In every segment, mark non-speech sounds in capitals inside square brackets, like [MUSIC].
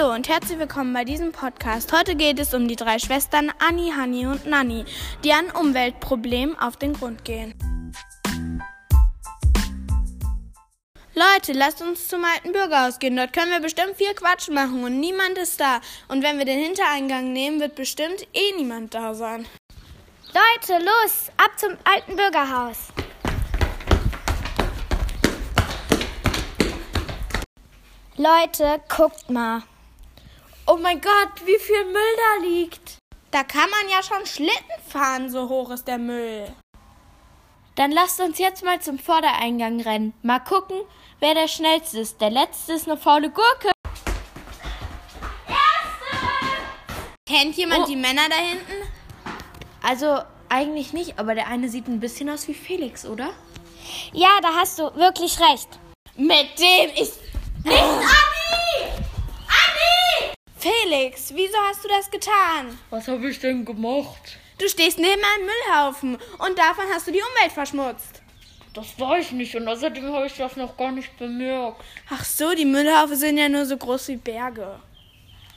Hallo und herzlich willkommen bei diesem Podcast. Heute geht es um die drei Schwestern Anni, Hanni und Nanni, die an Umweltproblemen auf den Grund gehen. Leute, lasst uns zum alten Bürgerhaus gehen. Dort können wir bestimmt viel Quatsch machen und niemand ist da. Und wenn wir den Hintereingang nehmen, wird bestimmt eh niemand da sein. Leute, los, ab zum alten Bürgerhaus. Leute, guckt mal. Oh mein Gott, wie viel Müll da liegt. Da kann man ja schon Schlitten fahren, so hoch ist der Müll. Dann lasst uns jetzt mal zum Vordereingang rennen. Mal gucken, wer der schnellste ist. Der letzte ist eine faule Gurke. Kennt jemand Oh. die Männer da hinten? Also eigentlich nicht, aber der eine sieht ein bisschen aus wie Felix, oder? Ja, da hast du wirklich recht. Mit dem ist nicht Anni! Anni! Felix, wieso hast du das getan? Was habe ich denn gemacht? Du stehst neben einem Müllhaufen und davon hast du die Umwelt verschmutzt. Das weiß ich nicht und außerdem habe ich das noch gar nicht bemerkt. Ach so, die Müllhaufen sind ja nur so groß wie Berge.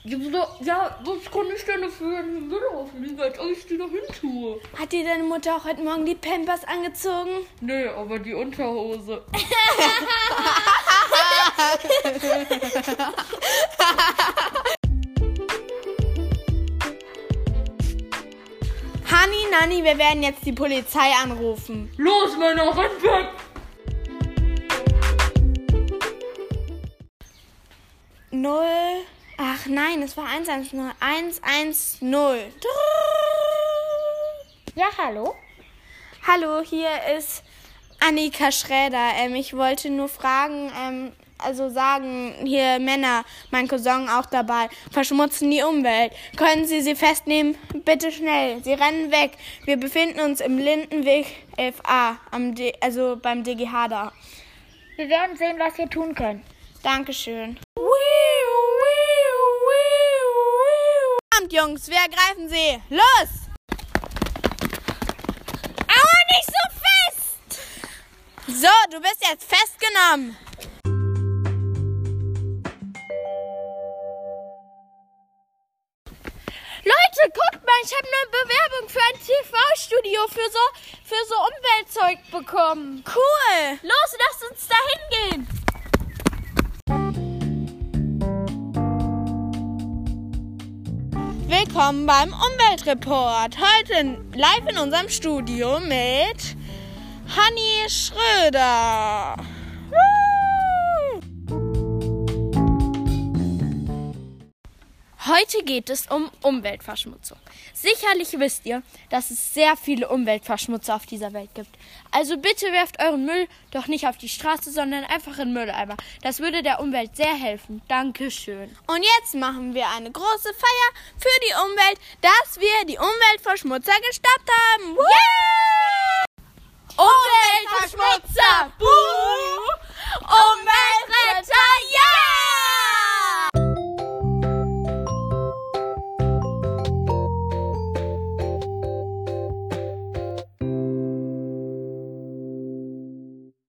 Ja, was kann ich denn dafür in den Müllhaufen liegen, als ob ich die da hin tue? Hat dir deine Mutter auch heute Morgen die Pampers angezogen? Nee, aber die Unterhose. [LAUGHS] [LAUGHS] Hani, Nani, wir werden jetzt die Polizei anrufen. Los, Männer, rennt weg! Null. Ach nein, es war 110. 110. Ja, hallo? Hallo, hier ist Annika Schräder. Ähm, ich wollte nur fragen, ähm, also sagen, hier Männer, mein Cousin auch dabei, verschmutzen die Umwelt. Können Sie sie festnehmen? Bitte schnell. Sie rennen weg. Wir befinden uns im Lindenweg 11a, am D also beim DGH da. Wir werden sehen, was wir tun können. Dankeschön. Kommt, Jungs, wir ergreifen sie. Los! Aua, nicht so fest! So, du bist jetzt festgenommen. Leute, guckt mal, ich habe eine Bewerbung für ein TV-Studio für so, für so Umweltzeug bekommen. Cool. Los, lasst uns da hingehen. Willkommen beim Umweltreport. Heute live in unserem Studio mit Hanni Schröder. Heute geht es um Umweltverschmutzung. Sicherlich wisst ihr, dass es sehr viele Umweltverschmutzer auf dieser Welt gibt. Also bitte werft euren Müll doch nicht auf die Straße, sondern einfach in Mülleimer. Das würde der Umwelt sehr helfen. Dankeschön. Und jetzt machen wir eine große Feier für die Umwelt, dass wir die Umweltverschmutzer gestoppt haben. Woo! Umweltverschmutzer! Buh!